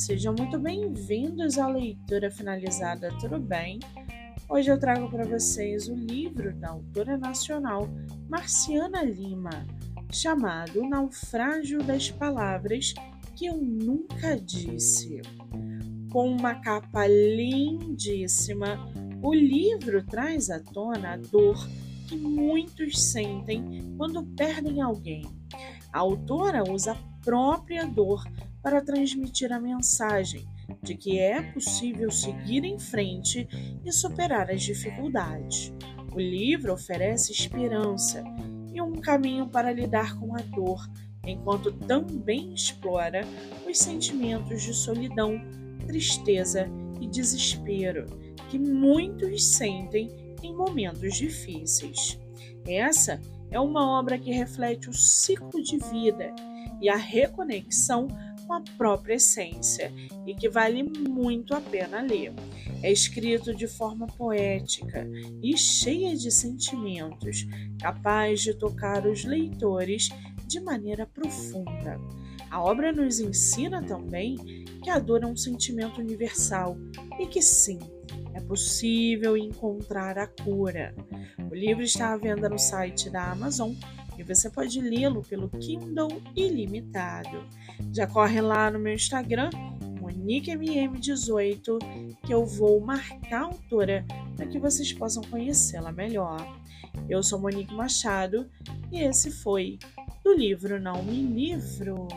Sejam muito bem-vindos à leitura finalizada, tudo bem? Hoje eu trago para vocês o livro da autora nacional Marciana Lima, chamado Naufrágio das Palavras que eu nunca disse. Com uma capa lindíssima, o livro traz à tona a dor que muitos sentem quando perdem alguém. A autora usa a própria dor para transmitir a mensagem de que é possível seguir em frente e superar as dificuldades. O livro oferece esperança e um caminho para lidar com a dor, enquanto também explora os sentimentos de solidão, tristeza e desespero que muitos sentem em momentos difíceis. Essa é uma obra que reflete o ciclo de vida e a reconexão com a própria essência e que vale muito a pena ler. É escrito de forma poética e cheia de sentimentos, capaz de tocar os leitores de maneira profunda. A obra nos ensina também que a dor é um sentimento universal e que sim, é possível encontrar a cura. O livro está à venda no site da Amazon e você pode lê-lo pelo Kindle Ilimitado. Já corre lá no meu Instagram, MoniqueMM18, que eu vou marcar a autora para que vocês possam conhecê-la melhor. Eu sou Monique Machado e esse foi do livro Não Me Livro.